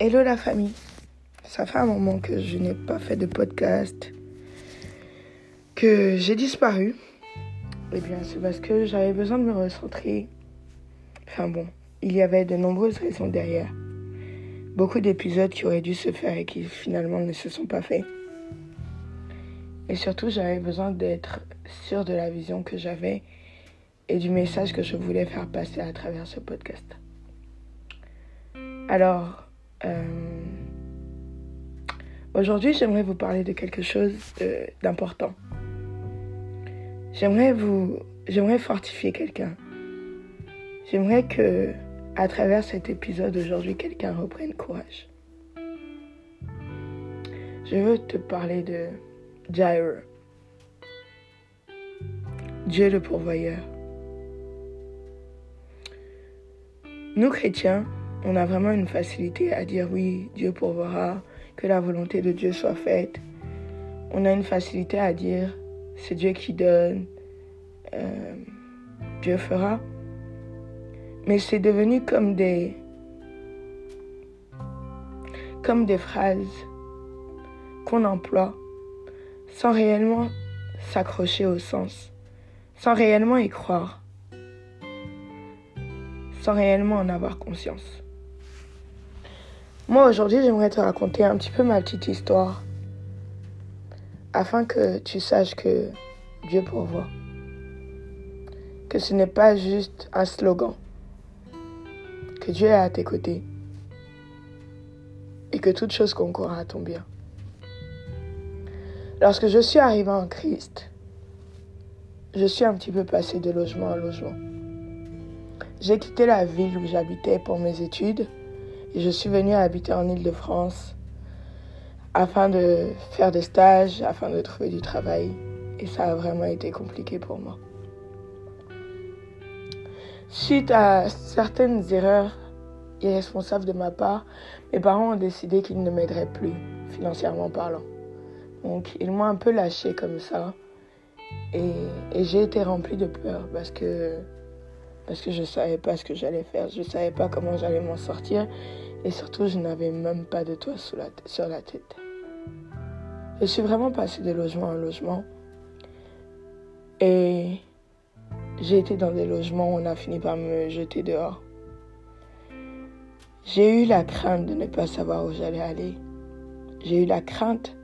Hello la famille. Ça fait un moment que je n'ai pas fait de podcast, que j'ai disparu. Eh bien, c'est parce que j'avais besoin de me recentrer. Enfin bon, il y avait de nombreuses raisons derrière. Beaucoup d'épisodes qui auraient dû se faire et qui finalement ne se sont pas faits. Et surtout, j'avais besoin d'être sûr de la vision que j'avais et du message que je voulais faire passer à travers ce podcast. Alors, euh, aujourd'hui, j'aimerais vous parler de quelque chose d'important. J'aimerais vous, j'aimerais fortifier quelqu'un. J'aimerais que, à travers cet épisode aujourd'hui, quelqu'un reprenne courage. Je veux te parler de Jireh, Dieu le pourvoyeur. Nous chrétiens, on a vraiment une facilité à dire oui, Dieu pourvoira, que la volonté de Dieu soit faite. On a une facilité à dire c'est Dieu qui donne, euh, Dieu fera. Mais c'est devenu comme des comme des phrases qu'on emploie sans réellement s'accrocher au sens, sans réellement y croire, sans réellement en avoir conscience. Moi aujourd'hui j'aimerais te raconter un petit peu ma petite histoire afin que tu saches que Dieu pourvoit. Que ce n'est pas juste un slogan. Que Dieu est à tes côtés. Et que toute chose concourt à ton bien. Lorsque je suis arrivé en Christ, je suis un petit peu passé de logement en logement. J'ai quitté la ville où j'habitais pour mes études je suis venue habiter en Ile-de-France afin de faire des stages, afin de trouver du travail. Et ça a vraiment été compliqué pour moi. Suite à certaines erreurs irresponsables de ma part, mes parents ont décidé qu'ils ne m'aideraient plus, financièrement parlant. Donc ils m'ont un peu lâché comme ça. Et, et j'ai été remplie de peur parce que parce que je ne savais pas ce que j'allais faire, je ne savais pas comment j'allais m'en sortir et surtout je n'avais même pas de toit sur la, tête. Je suis vraiment passée de logement en logement et j'ai été dans des logements où on a fini par me jeter dehors. J'ai eu la crainte de ne pas savoir où j'allais aller. J'ai eu la crainte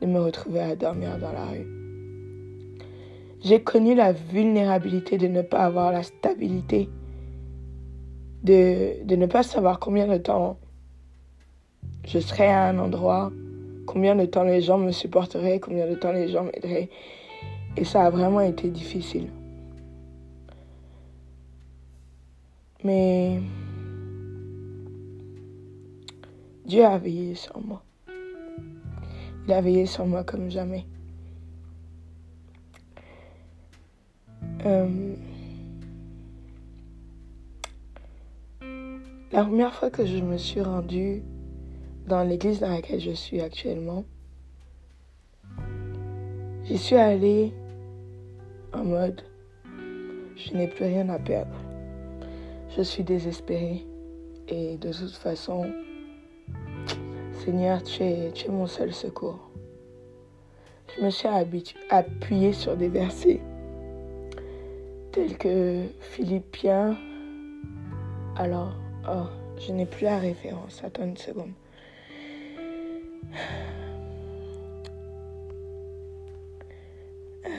de me retrouver à dormir dans la rue. J'ai connu la vulnérabilité de ne pas avoir la stabilité, de, de ne pas savoir combien de temps je serais à un endroit, combien de temps les gens me supporteraient, combien de temps les gens m'aideraient. Et ça a vraiment été difficile. Mais Dieu a veillé sur moi. Il a veillé sur moi comme jamais. Euh, la première fois que je me suis rendue dans l'église dans laquelle je suis actuellement, j'y suis allée en mode je n'ai plus rien à perdre. Je suis désespérée et de toute façon, Seigneur, tu es, mon seul secours. Je me suis appuyée sur des versets tels que Philippiens. Alors, oh, je n'ai plus la référence. Attends une seconde.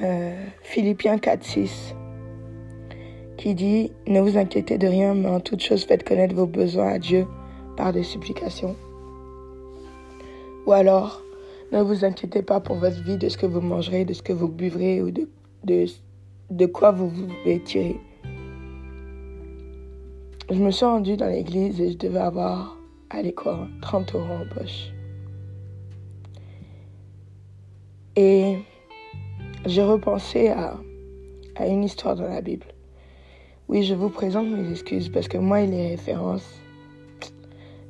Euh, Philippiens 4, 6 qui dit Ne vous inquiétez de rien, mais en toute chose faites connaître vos besoins à Dieu par des supplications. Ou alors, ne vous inquiétez pas pour votre vie de ce que vous mangerez, de ce que vous buvrez ou de, de de quoi vous voulez tirer. Je me suis rendue dans l'église et je devais avoir, à l'école 30 euros en poche. Et j'ai repensé à, à une histoire dans la Bible. Oui, je vous présente mes excuses parce que moi et les références,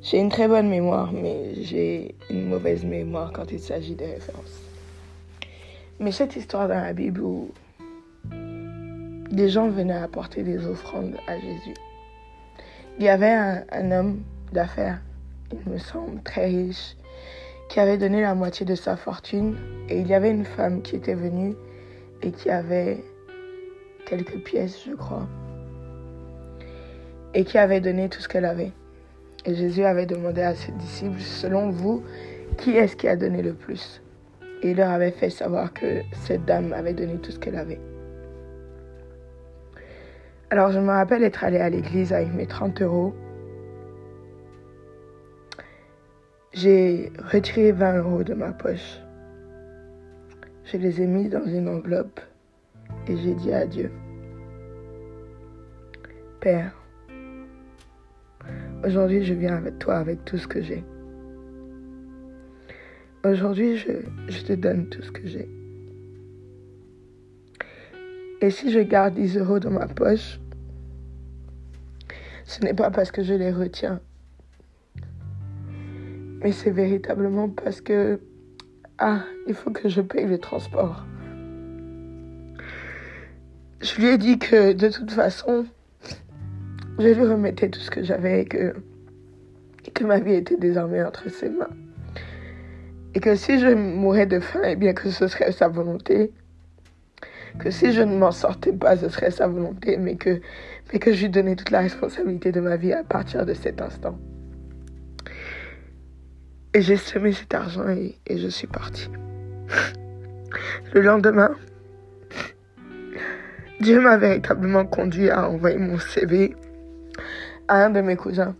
j'ai une très bonne mémoire, mais j'ai une mauvaise mémoire quand il s'agit des références. Mais cette histoire dans la Bible où des gens venaient apporter des offrandes à Jésus. Il y avait un, homme d'affaires il me semble, très riche, qui avait donné la moitié de sa fortune. Et il y avait une femme qui était venue et qui avait quelques pièces, je crois, et qui avait donné tout ce qu'elle avait. Et Jésus avait demandé à ses disciples, selon vous, qui est-ce qui a donné le plus? Et il leur avait fait savoir que cette dame avait donné tout ce qu'elle avait. Alors je me rappelle être allée à l'église avec mes 30 euros. J'ai retiré 20 euros de ma poche. Je les ai mis dans une enveloppe et j'ai dit à Dieu, Père, aujourd'hui je viens avec toi avec tout ce que j'ai. Aujourd'hui je, je te donne tout ce que j'ai. Et si je garde 10 euros dans ma poche, ce n'est pas parce que je les retiens, mais c'est véritablement parce que, ah, il faut que je paye le transport. Je lui ai dit que de toute façon, je lui remettais tout ce que j'avais et que, que ma vie était désormais entre ses mains. Et que si je mourais de faim, eh bien que ce serait sa volonté que si je ne m'en sortais pas, ce serait sa volonté, mais que, mais que je lui donnais toute la responsabilité de ma vie à partir de cet instant. Et j'ai semé cet argent et, et je suis partie. Le lendemain, Dieu m'a véritablement conduit à envoyer mon CV à un de mes cousins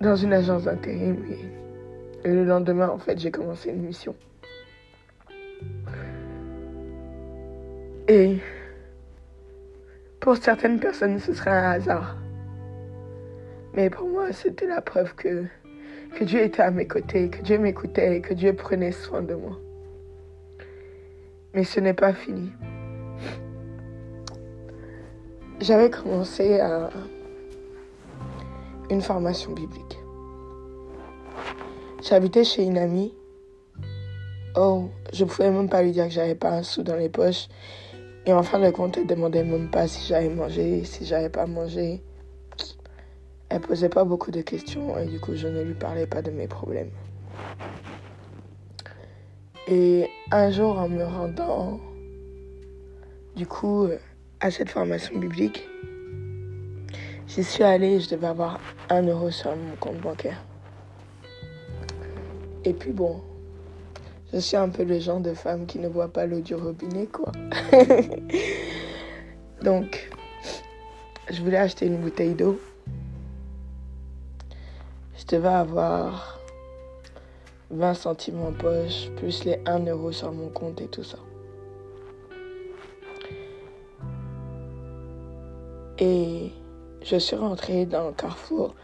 dans une agence d'intérim. Et le lendemain, en fait, j'ai commencé une mission. Et pour certaines personnes, ce serait un hasard. Mais pour moi, c'était la preuve que, que Dieu était à mes côtés, que Dieu m'écoutait et que Dieu prenait soin de moi. Mais ce n'est pas fini. J'avais commencé à une formation biblique. J'habitais chez une amie. Oh, je pouvais même pas lui dire que j'avais pas un sou dans les poches et en fin de compte, elle demandait même pas si j'avais mangé, si j'avais pas mangé. Elle posait pas beaucoup de questions et du coup, je ne lui parlais pas de mes problèmes. Et un jour, en me rendant, du coup, à cette formation biblique, j'y suis allée et je devais avoir un euro sur mon compte bancaire. Et puis bon, je suis un peu le genre de femme qui ne voit pas l'eau du robinet, quoi. Donc, je voulais acheter une bouteille d'eau. Je devais avoir 20 centimes en poche, plus les 1 euro sur mon compte et tout ça. Et je suis rentrée dans carrefour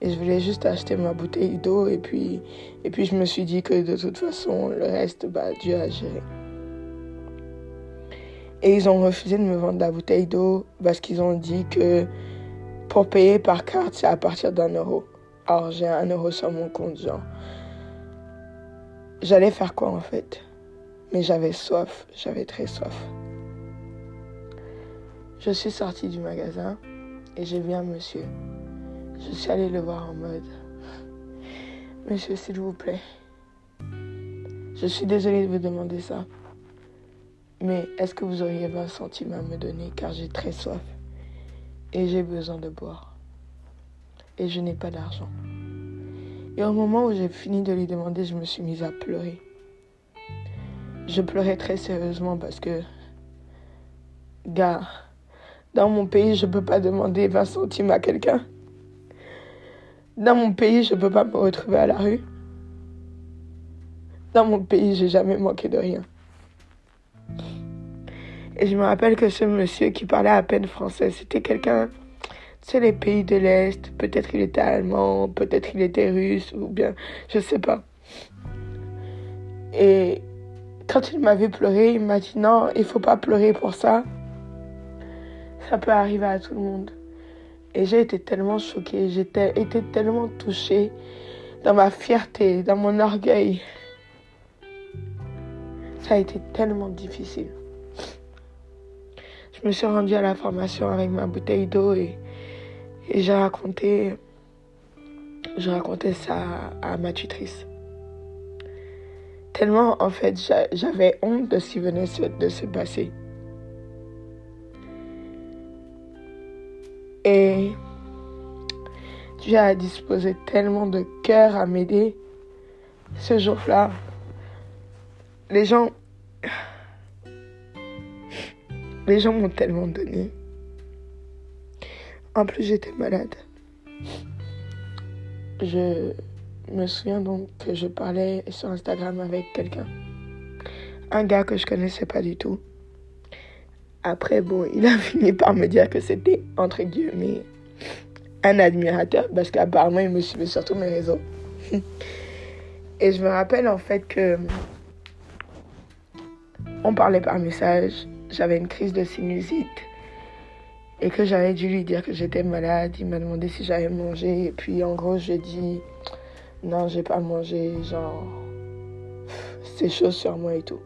et je voulais juste acheter ma bouteille d'eau et puis, et puis je me suis dit que de toute façon, le reste, bah, Dieu a géré. Et ils ont refusé de me vendre la bouteille d'eau parce qu'ils ont dit que pour payer par carte, c'est à partir d'un euro. Alors j'ai un euro sur mon compte, genre. J'allais faire quoi en fait? Mais j'avais soif, j'avais très soif. Je suis sortie du magasin et j'ai vu un monsieur. Je suis allée le voir en mode Monsieur, s'il vous plaît, je suis désolée de vous demander ça, mais est-ce que vous auriez 20 centimes à me donner car j'ai très soif et j'ai besoin de boire et je n'ai pas d'argent. Et au moment où j'ai fini de lui demander, je me suis mise à pleurer. Je pleurais très sérieusement parce que, gars, dans mon pays, je ne peux pas demander 20 centimes à quelqu'un. Dans mon pays, je ne peux pas me retrouver à la rue. Dans mon pays, j'ai jamais manqué de rien. Et je me rappelle que ce monsieur qui parlait à peine français, c'était quelqu'un, tu sais, les pays de l'Est, peut-être il était allemand, peut-être il était russe, ou bien, je sais pas. Et quand il m'avait pleuré, il m'a dit non, il faut pas pleurer pour ça. Ça peut arriver à tout le monde. Et j'ai été tellement choquée, j'ai été tellement touchée dans ma fierté, dans mon orgueil. Ça a été tellement difficile. Je me suis rendue à la formation avec ma bouteille d'eau et, j'ai raconté je ça à ma tutrice. Tellement, en fait, j'avais honte de ce qui venait de se passer. Et Dieu a disposé tellement de cœur à m'aider ce jour-là. Les gens, les gens m'ont tellement donné. En plus, j'étais malade. Je me souviens donc que je parlais sur Instagram avec quelqu'un. Un gars que je connaissais pas du tout. Après, bon, il a fini par me dire que c'était, entre guillemets, un admirateur, parce qu'apparemment, il me suivait sur tous mes réseaux. Et je me rappelle en fait que on parlait par message, j'avais une crise de sinusite et que j'avais dû lui dire que j'étais malade. Il m'a demandé si j'avais mangé et puis en gros, j'ai dit non, j'ai pas mangé, genre c'est chaud sur moi et tout.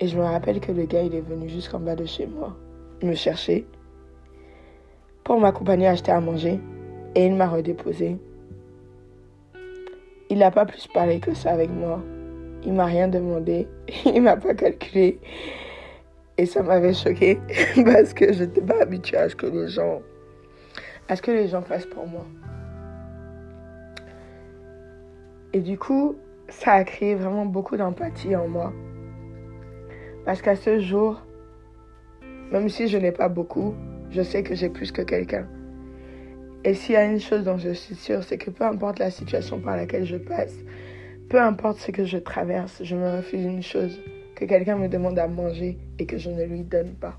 Et je me rappelle que le gars, il est venu jusqu'en bas de chez moi, me chercher, pour m'accompagner à acheter à manger. Et il m'a redéposé. Il n'a pas plus parlé que ça avec moi. Il m'a rien demandé. Il m'a pas calculé. Et ça m'avait choqué parce que je n'étais pas habituée à ce que les gens, à ce que les gens fassent pour moi. Et du coup, ça a créé vraiment beaucoup d'empathie en moi. Parce qu'à ce jour, même si je n'ai pas beaucoup, je sais que j'ai plus que quelqu'un. Et s'il y a une chose dont je suis sûre, c'est que peu importe la situation par laquelle je passe, peu importe ce que je traverse, je me refuse une chose, que quelqu'un me demande à manger et que je ne lui donne pas.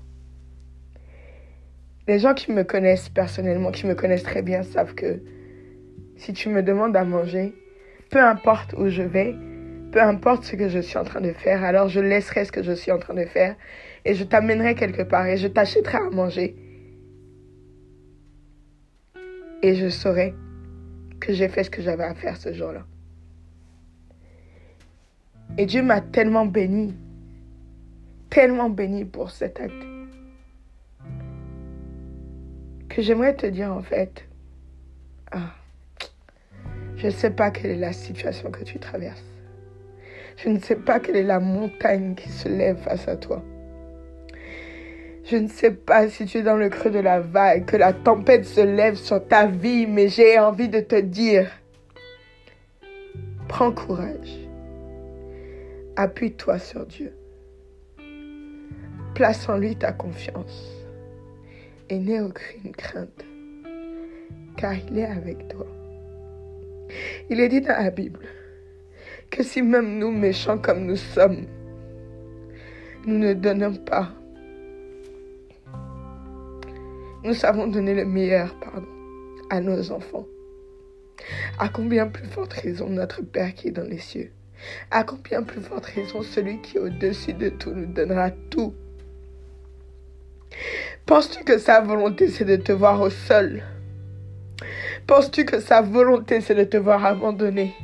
Les gens qui me connaissent personnellement, qui me connaissent très bien, savent que si tu me demandes à manger, peu importe où je vais, peu importe ce que je suis en train de faire, alors je laisserai ce que je suis en train de faire et je t'amènerai quelque part et je t'achèterai à manger. Et je saurai que j'ai fait ce que j'avais à faire ce jour-là. Et Dieu m'a tellement béni, tellement béni pour cet acte, que j'aimerais te dire en fait, ah, je ne sais pas quelle est la situation que tu traverses. Je ne sais pas quelle est la montagne qui se lève face à toi. Je ne sais pas si tu es dans le creux de la vague, que la tempête se lève sur ta vie, mais j'ai envie de te dire, prends courage. Appuie-toi sur Dieu. Place en lui ta confiance et n'aie aucune crainte, car il est avec toi. Il est dit dans la Bible que si même nous, méchants comme nous sommes, nous ne donnons pas, nous savons donner le meilleur, pardon, à nos enfants. À combien plus forte raison notre Père qui est dans les cieux? À combien plus forte raison celui qui est au-dessus de tout nous donnera tout? Penses-tu que sa volonté c'est de te voir au sol? Penses-tu que sa volonté c'est de te voir abandonné?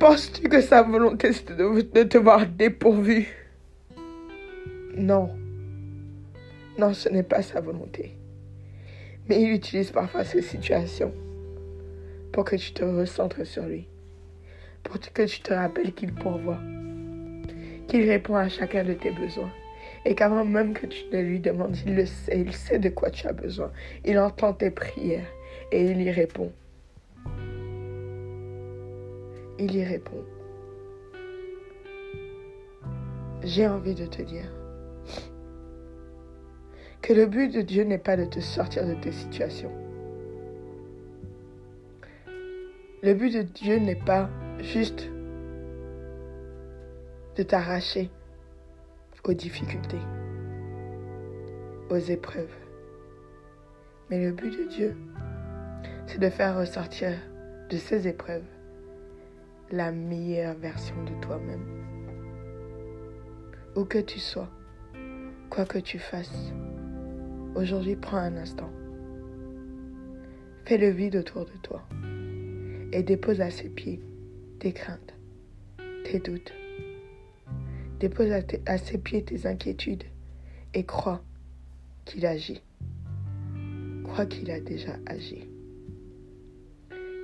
Penses-tu que sa volonté, c'est de te voir dépourvu? Non. Non, ce n'est pas sa volonté. Mais il utilise parfois ces situations pour que tu te recentres sur lui. Pour que tu te rappelles qu'il pourvoit. Qu'il répond à chacun de tes besoins. Et qu'avant même que tu ne lui demandes, il le sait. Il sait de quoi tu as besoin. Il entend tes prières et il y répond il y répond. J'ai envie de te dire que le but de Dieu n'est pas de te sortir de tes situations. Le but de Dieu n'est pas juste de t'arracher aux difficultés, aux épreuves. Mais le but de Dieu, c'est de faire ressortir de ces épreuves la meilleure version de toi-même. Où que tu sois, quoi que tu fasses, aujourd'hui prends un instant. Fais le vide autour de toi et dépose à ses pieds tes craintes, tes doutes. Dépose à, ses pieds tes inquiétudes et crois qu'il agit. Crois qu'il a déjà agi.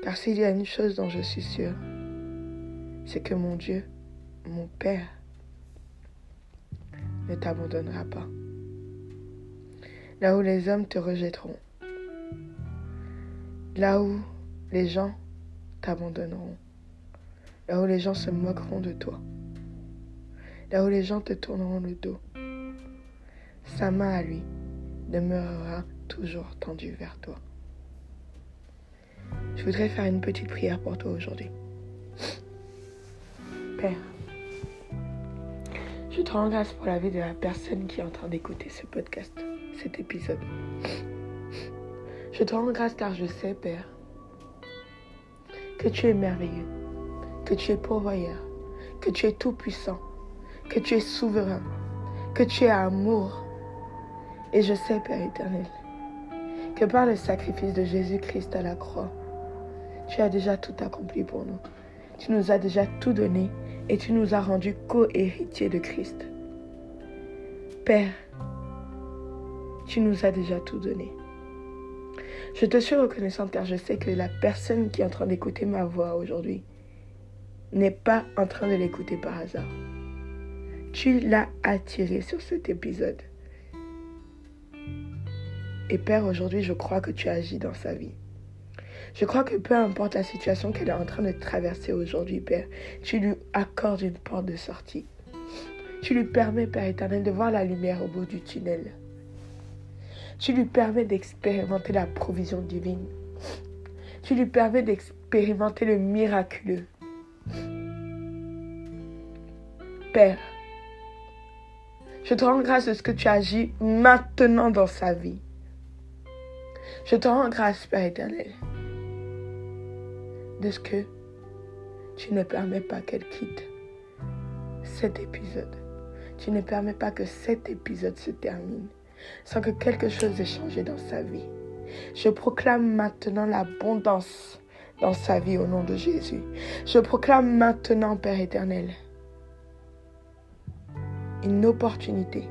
Car s'il y a une chose dont je suis sûre, c'est que mon Dieu, mon Père, ne t'abandonnera pas. Là où les hommes te rejetteront, là où les gens t'abandonneront, là où les gens se moqueront de toi, là où les gens te tourneront le dos, sa main à lui demeurera toujours tendue vers toi. Je voudrais faire une petite prière pour toi aujourd'hui. Père, je te rends grâce pour la vie de la personne qui est en train d'écouter ce podcast, cet épisode. Je te rends grâce car je sais, Père, que tu es merveilleux, que tu es pourvoyeur, que tu es tout-puissant, que tu es souverain, que tu es amour. Et je sais, Père éternel, que par le sacrifice de Jésus-Christ à la croix, tu as déjà tout accompli pour nous. Tu nous as déjà tout donné et tu nous as rendus co-héritiers de Christ. Père, tu nous as déjà tout donné. Je te suis reconnaissante car je sais que la personne qui est en train d'écouter ma voix aujourd'hui n'est pas en train de l'écouter par hasard. Tu l'as attiré sur cet épisode. Et Père, aujourd'hui, je crois que tu agis dans sa vie. Je crois que peu importe la situation qu'elle est en train de traverser aujourd'hui, Père, tu lui accordes une porte de sortie. Tu lui permets, Père éternel, de voir la lumière au bout du tunnel. Tu lui permets d'expérimenter la provision divine. Tu lui permets d'expérimenter le miraculeux. Père, je te rends grâce de ce que tu agis maintenant dans sa vie. Je te rends grâce, Père éternel, de ce que tu ne permets pas qu'elle quitte cet épisode. Tu ne permets pas que cet épisode se termine sans que quelque chose ait changé dans sa vie. Je proclame maintenant l'abondance dans sa vie au nom de Jésus. Je proclame maintenant, Père éternel, une opportunité.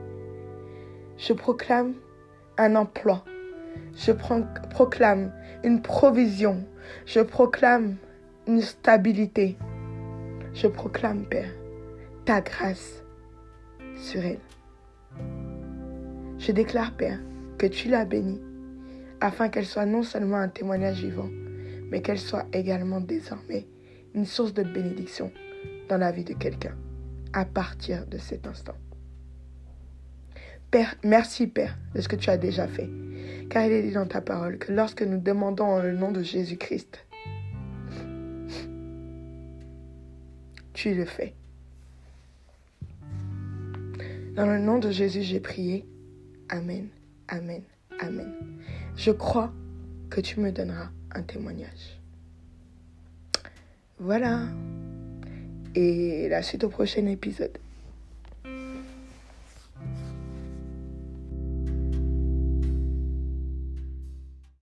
Je proclame un emploi. Je proclame une provision. Je proclame une stabilité. Je proclame, Père, ta grâce sur elle. Je déclare, Père, que tu l'as bénie, afin qu'elle soit non seulement un témoignage vivant, mais qu'elle soit également désormais une source de bénédiction dans la vie de quelqu'un, à partir de cet instant. Père, merci Père de ce que tu as déjà fait, car il est dit dans ta parole que lorsque nous demandons en le nom de Jésus-Christ, tu le fais. Dans le nom de Jésus, j'ai prié. Amen, Amen, Amen. Je crois que tu me donneras un témoignage. Voilà. Et la suite au prochain épisode.